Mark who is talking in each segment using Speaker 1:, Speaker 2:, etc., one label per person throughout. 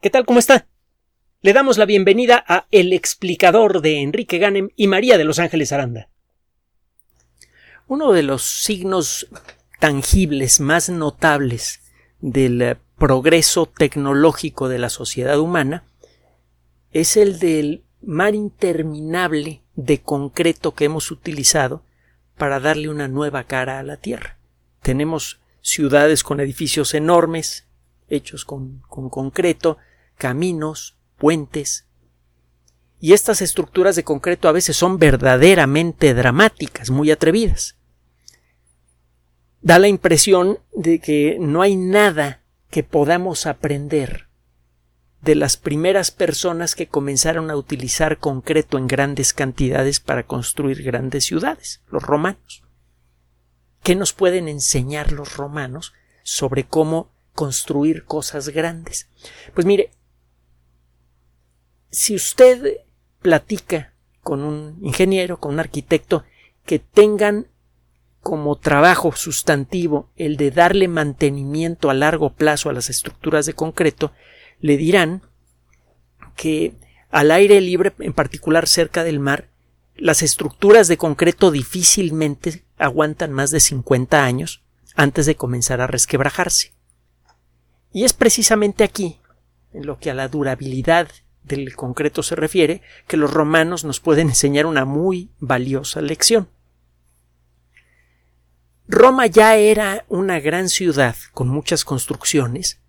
Speaker 1: ¿Qué tal? ¿Cómo está? Le damos la bienvenida a El explicador de Enrique Ganem y María de Los Ángeles Aranda. Uno de los signos tangibles más notables del progreso tecnológico de la sociedad humana es el del mar interminable de concreto que hemos utilizado para darle una nueva cara a la Tierra. Tenemos ciudades con edificios enormes, hechos con, concreto, caminos, puentes. Y estas estructuras de concreto a veces son verdaderamente dramáticas, muy atrevidas. Da la impresión de que no hay nada que podamos aprender de las primeras personas que comenzaron a utilizar concreto en grandes cantidades para construir grandes ciudades, los romanos. ¿Qué nos pueden enseñar los romanos sobre cómo construir cosas grandes. Pues mire, si usted platica con un ingeniero, con un arquitecto, que tengan como trabajo sustantivo el de darle mantenimiento a largo plazo a las estructuras de concreto, le dirán que al aire libre, en particular cerca del mar, las estructuras de concreto difícilmente aguantan más de 50 años antes de comenzar a resquebrajarse. Y es precisamente aquí, en lo que a la durabilidad del concreto se refiere, que los romanos nos pueden enseñar una muy valiosa lección. Roma ya era una gran ciudad con muchas construcciones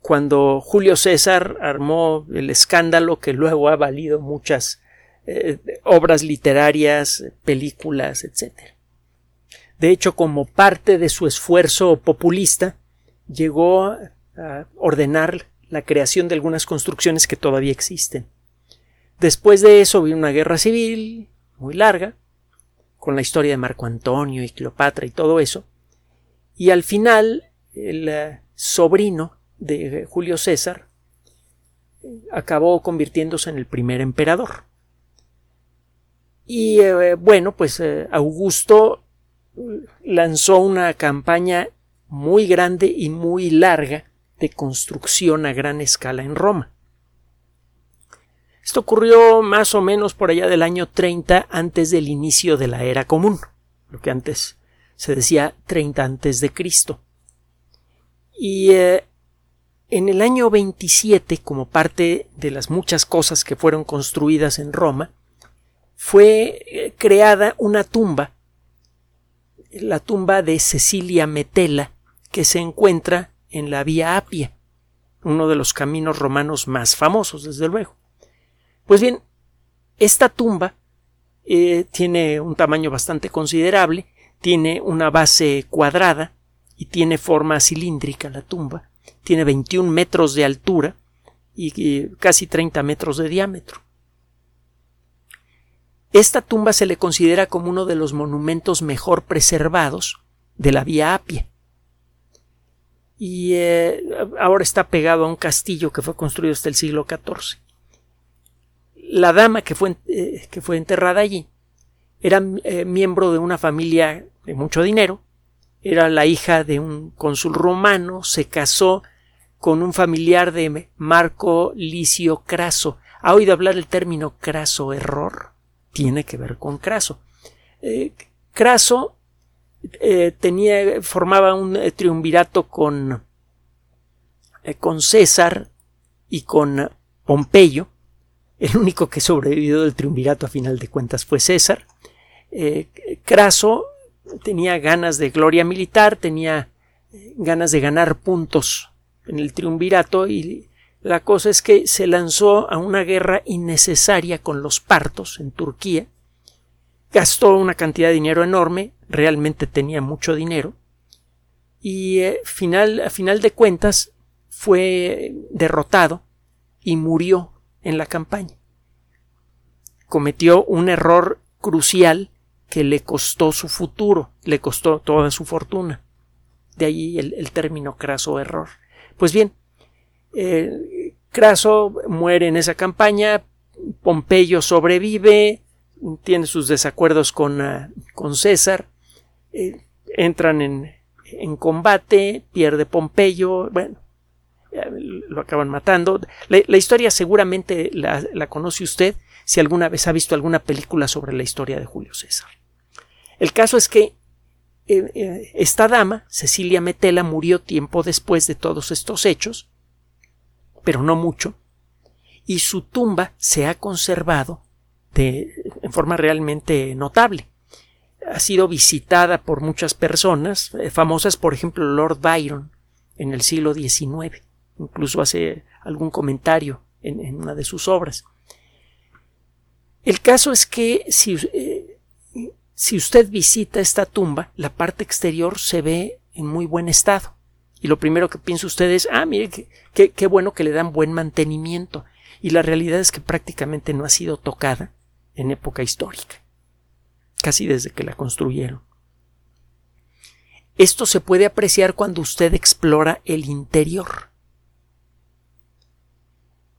Speaker 1: cuando Julio César armó el escándalo que luego ha valido muchas eh, obras literarias, películas, etc. De hecho, como parte de su esfuerzo populista, llegó ordenar la creación de algunas construcciones que todavía existen. Después de eso vino una guerra civil muy larga, con la historia de Marco Antonio y Cleopatra y todo eso, y al final el eh, sobrino de Julio César acabó convirtiéndose en el primer emperador. Y eh, bueno, pues eh, Augusto lanzó una campaña muy grande y muy larga de construcción a gran escala en Roma. Esto ocurrió más o menos por allá del año 30 antes del inicio de la era común, lo que antes se decía 30 antes de Cristo. Y eh, en el año 27, como parte de las muchas cosas que fueron construidas en Roma, fue eh, creada una tumba, la tumba de Cecilia Metela, que se encuentra en la Vía Apia, uno de los caminos romanos más famosos, desde luego. Pues bien, esta tumba eh, tiene un tamaño bastante considerable, tiene una base cuadrada y tiene forma cilíndrica la tumba, tiene 21 metros de altura y casi 30 metros de diámetro. Esta tumba se le considera como uno de los monumentos mejor preservados de la Vía Apia y eh, ahora está pegado a un castillo que fue construido hasta el siglo XIV. La dama que fue, eh, que fue enterrada allí era eh, miembro de una familia de mucho dinero, era la hija de un cónsul romano, se casó con un familiar de Marco Licio Craso. ¿Ha oído hablar el término craso error? Tiene que ver con Craso. Craso eh, tenía, formaba un eh, triunvirato con, eh, con César y con Pompeyo. El único que sobrevivió del triunvirato a final de cuentas fue César. Craso tenía ganas de gloria militar, tenía ganas de ganar puntos en el triunvirato y la cosa es que se lanzó a una guerra innecesaria con los partos en Turquía, gastó una cantidad de dinero enorme, realmente tenía mucho dinero y eh, final, a final de cuentas fue derrotado y murió en la campaña. Cometió un error crucial que le costó su futuro, le costó toda su fortuna. De ahí el, término craso error. Pues bien, eh, Craso muere en esa campaña, Pompeyo sobrevive, tiene sus desacuerdos con, ah, con César, eh, entran en, en combate, pierde Pompeyo, bueno, lo acaban matando. La, historia seguramente la, conoce usted si alguna vez ha visto alguna película sobre la historia de Julio César. El caso es que eh, eh, esta dama, Cecilia Metela, murió tiempo después de todos estos hechos, pero no mucho, y su tumba se ha conservado de, en forma realmente notable. Ha sido visitada por muchas personas, eh, famosas por ejemplo Lord Byron en el siglo XIX incluso hace algún comentario en, una de sus obras. El caso es que si, eh, si usted visita esta tumba, la parte exterior se ve en muy buen estado. Y lo primero que piensa usted es, ah, mire, qué bueno que le dan buen mantenimiento. Y la realidad es que prácticamente no ha sido tocada en época histórica, casi desde que la construyeron. Esto se puede apreciar cuando usted explora el interior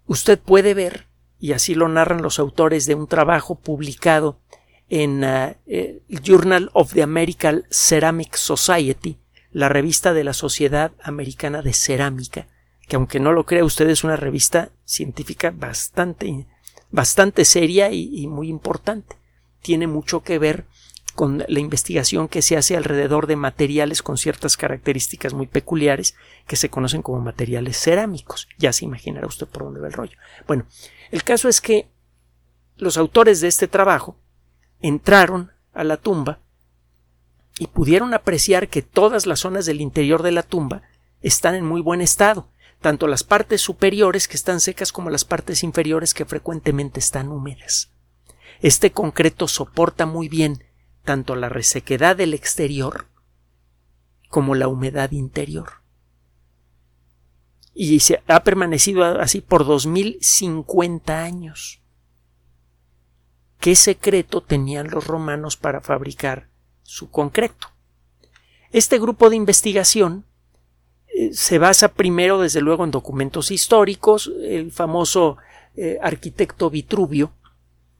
Speaker 1: usted puede ver, y así lo narran los autores de un trabajo publicado en uh, el Journal of the American Ceramic Society, la revista de la Sociedad Americana de Cerámica, que aunque no lo crea usted es una revista científica bastante, bastante seria y muy importante. Tiene mucho que ver con la investigación que se hace alrededor de materiales con ciertas características muy peculiares que se conocen como materiales cerámicos. Ya se imaginará usted por dónde va el rollo. Bueno, el caso es que los autores de este trabajo entraron a la tumba y pudieron apreciar que todas las zonas del interior de la tumba están en muy buen estado, tanto las partes superiores que están secas como las partes inferiores que frecuentemente están húmedas. Este concreto soporta muy bien tanto la resequedad del exterior como la humedad interior. Y se ha permanecido así por 2050 años. ¿Qué secreto tenían los romanos para fabricar su concreto? Este grupo de investigación eh, se basa primero, desde luego, en documentos históricos, el famoso eh, arquitecto Vitruvio,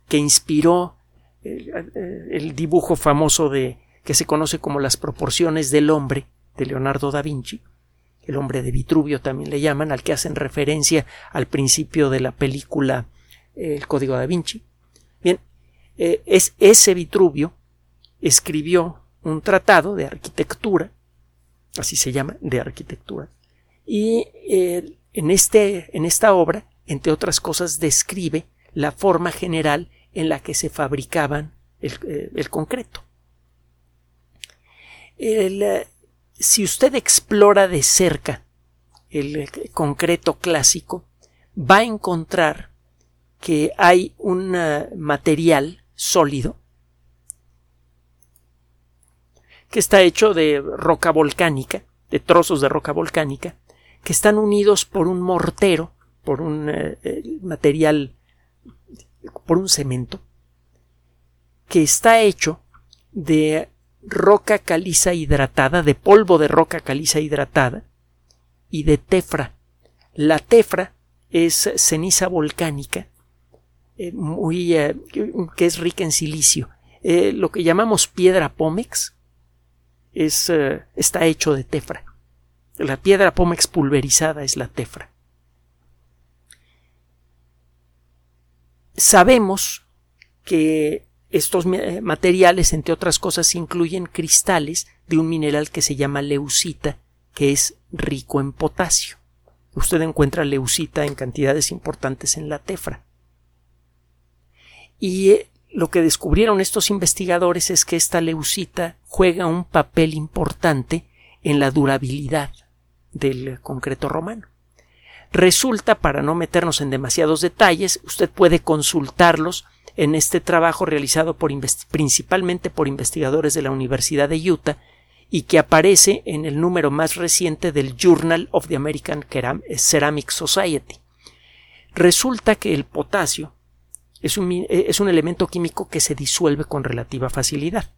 Speaker 1: que inspiró el, dibujo famoso de que se conoce como las proporciones del hombre de Leonardo da Vinci, el hombre de Vitruvio también le llaman, al que hacen referencia al principio de la película El Código da Vinci. Bien, eh, es ese Vitruvio escribió un tratado de arquitectura, así se llama, de arquitectura, y eh, en, este, en esta obra, entre otras cosas, describe la forma general en la que se fabricaban el, eh, concreto. Eh, si usted explora de cerca el eh, concreto clásico, va a encontrar que hay un material sólido que está hecho de roca volcánica, de trozos de roca volcánica, que están unidos por un mortero, por un material por un cemento que está hecho de roca caliza hidratada, de polvo de roca caliza hidratada y de tefra. La tefra es ceniza volcánica eh, muy, eh, que es rica en silicio. Eh, lo que llamamos piedra pómex es, está hecho de tefra. La piedra pómex pulverizada es la tefra. Sabemos que estos materiales, entre otras cosas, incluyen cristales de un mineral que se llama leucita, que es rico en potasio. Usted encuentra leucita en cantidades importantes en la tefra. Y eh, lo que descubrieron estos investigadores es que esta leucita juega un papel importante en la durabilidad del concreto romano. Resulta, para no meternos en demasiados detalles, usted puede consultarlos en este trabajo realizado principalmente por investigadores de la Universidad de Utah y que aparece en el número más reciente del Journal of the American Ceramic Society. Resulta que el potasio es un, es un elemento químico que se disuelve con relativa facilidad.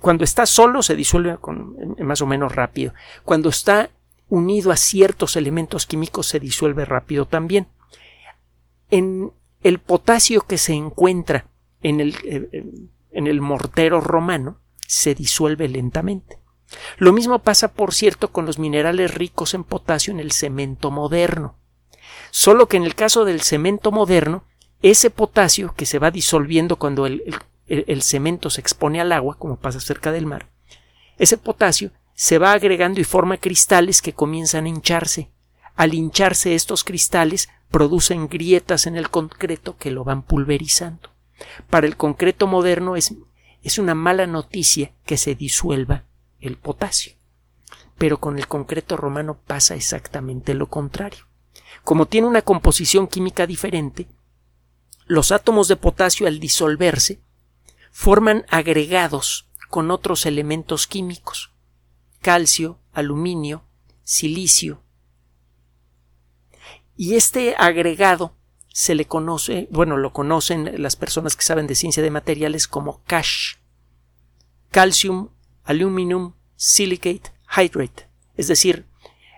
Speaker 1: cuando está solo se disuelve con, más o menos rápido. Cuando está unido a ciertos elementos químicos se disuelve rápido también. En el potasio que se encuentra en el, eh, en el mortero romano se disuelve lentamente. Lo mismo pasa, por cierto, con los minerales ricos en potasio en el cemento moderno. Solo que en el caso del cemento moderno, ese potasio que se va disolviendo cuando el, el, cemento se expone al agua, como pasa cerca del mar, ese potasio se va agregando y forma cristales que comienzan a hincharse. Al hincharse estos cristales producen grietas en el concreto que lo van pulverizando. Para el concreto moderno es, es una mala noticia que se disuelva el potasio. Pero con el concreto romano pasa exactamente lo contrario. Como tiene una composición química diferente, los átomos de potasio al disolverse forman agregados con otros elementos químicos calcio, aluminio, silicio. Y este agregado se le conoce, bueno, lo conocen las personas que saben de ciencia de materiales como CASH. Calcium, Aluminum, Silicate, Hydrate. Es decir,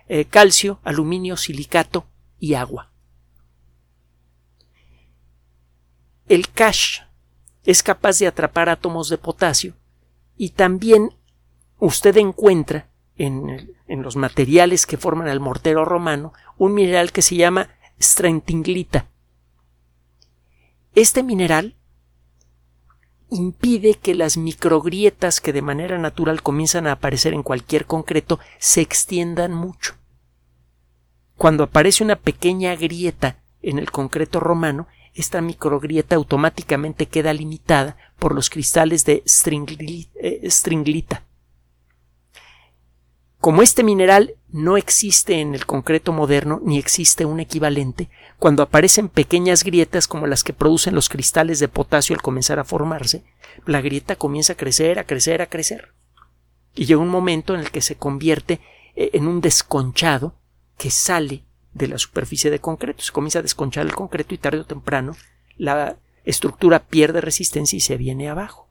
Speaker 1: eh, calcio, aluminio, silicato y agua. El cash es capaz de atrapar átomos de potasio y también usted encuentra en, los materiales que forman el mortero romano un mineral que se llama strentinglita. Este mineral impide que las microgrietas que de manera natural comienzan a aparecer en cualquier concreto se extiendan mucho. Cuando aparece una pequeña grieta en el concreto romano, esta microgrieta automáticamente queda limitada por los cristales de eh, stringlita. Como este mineral no existe en el concreto moderno ni existe un equivalente, cuando aparecen pequeñas grietas como las que producen los cristales de potasio al comenzar a formarse, la grieta comienza a crecer, a crecer, a crecer. Y llega un momento en el que se convierte eh, en un desconchado que sale de la superficie de concreto. Se comienza a desconchar el concreto y tarde o temprano la estructura pierde resistencia y se viene abajo.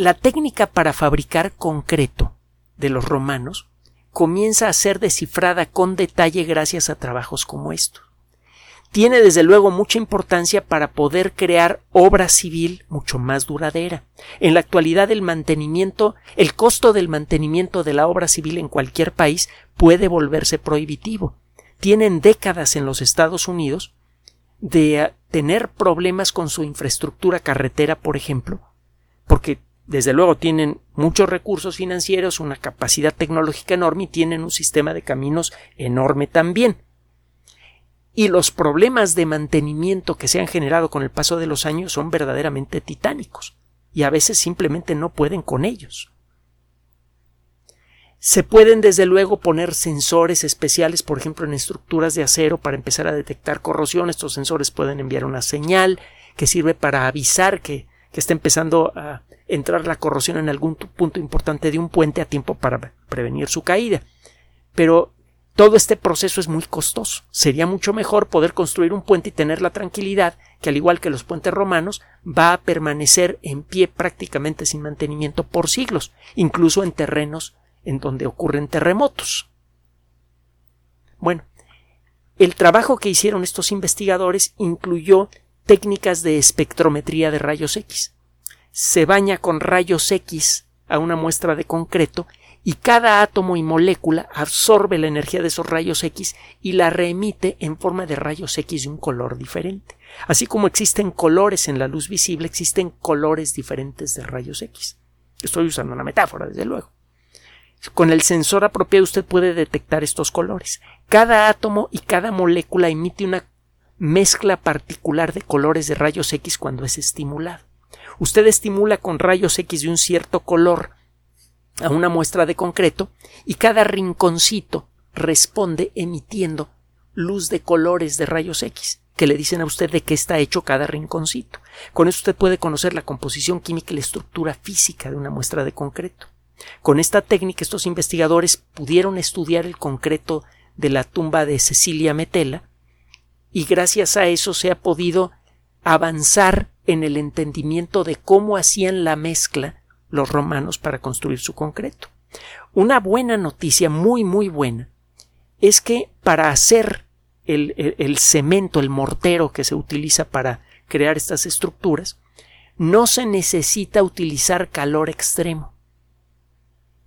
Speaker 1: La técnica para fabricar concreto de los romanos comienza a ser descifrada con detalle gracias a trabajos como estos. Tiene desde luego mucha importancia para poder crear obra civil mucho más duradera. En la actualidad el mantenimiento, el costo del mantenimiento de la obra civil en cualquier país puede volverse prohibitivo. Tienen décadas en los Estados Unidos de tener problemas con su infraestructura carretera, por ejemplo, porque desde luego tienen muchos recursos financieros, una capacidad tecnológica enorme y tienen un sistema de caminos enorme también. Y los problemas de mantenimiento que se han generado con el paso de los años son verdaderamente titánicos y a veces simplemente no pueden con ellos. Se pueden desde luego poner sensores especiales, por ejemplo, en estructuras de acero para empezar a detectar corrosión. Estos sensores pueden enviar una señal que sirve para avisar que, que está empezando a entrar la corrosión en algún punto importante de un puente a tiempo para prevenir su caída. Pero todo este proceso es muy costoso. Sería mucho mejor poder construir un puente y tener la tranquilidad que, al igual que los puentes romanos, va a permanecer en pie prácticamente sin mantenimiento por siglos, incluso en terrenos en donde ocurren terremotos. Bueno, el trabajo que hicieron estos investigadores incluyó técnicas de espectrometría de rayos X se baña con rayos X a una muestra de concreto y cada átomo y molécula absorbe la energía de esos rayos X y la reemite en forma de rayos X de un color diferente. Así como existen colores en la luz visible, existen colores diferentes de rayos X. Estoy usando una metáfora, desde luego. Con el sensor apropiado usted puede detectar estos colores. Cada átomo y cada molécula emite una mezcla particular de colores de rayos X cuando es estimulado. Usted estimula con rayos X de un cierto color a una muestra de concreto y cada rinconcito responde emitiendo luz de colores de rayos X que le dicen a usted de qué está hecho cada rinconcito. Con eso usted puede conocer la composición química y la estructura física de una muestra de concreto. Con esta técnica estos investigadores pudieron estudiar el concreto de la tumba de Cecilia Metela y gracias a eso se ha podido avanzar en el entendimiento de cómo hacían la mezcla los romanos para construir su concreto. Una buena noticia, muy muy buena, es que para hacer el, cemento, el mortero que se utiliza para crear estas estructuras, no se necesita utilizar calor extremo.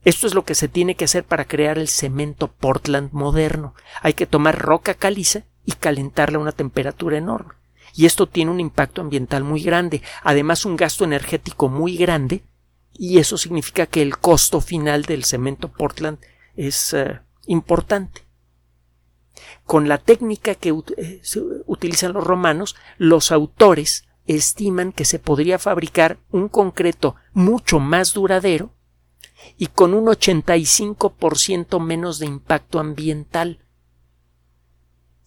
Speaker 1: Esto es lo que se tiene que hacer para crear el cemento Portland moderno. Hay que tomar roca caliza y calentarla a una temperatura enorme. Y esto tiene un impacto ambiental muy grande, además un gasto energético muy grande, y eso significa que el costo final del cemento Portland es eh, importante. Con la técnica que eh, utilizan los romanos, los autores estiman que se podría fabricar un concreto mucho más duradero y con un 85% menos de impacto ambiental.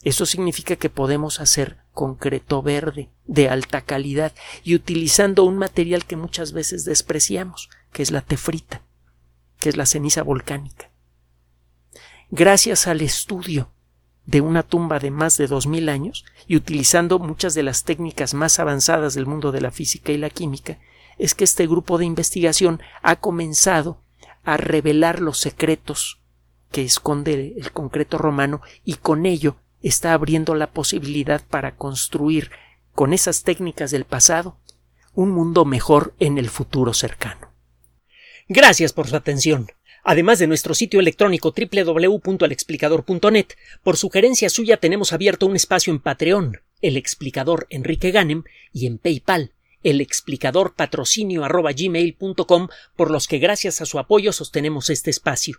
Speaker 1: Eso significa que podemos hacer concreto verde de alta calidad y utilizando un material que muchas veces despreciamos, que es la tefrita, que es la ceniza volcánica. Gracias al estudio de una tumba de más de dos mil años y utilizando muchas de las técnicas más avanzadas del mundo de la física y la química, es que este grupo de investigación ha comenzado a revelar los secretos que esconde el concreto romano y con ello está abriendo la posibilidad para construir con esas técnicas del pasado un mundo mejor en el futuro cercano.
Speaker 2: Gracias por su atención. Además de nuestro sitio electrónico www.alexplicador.net, por sugerencia suya tenemos abierto un espacio en Patreon, el explicador Enrique Ganem, y en PayPal, el explicador patrocinio por los que gracias a su apoyo sostenemos este espacio.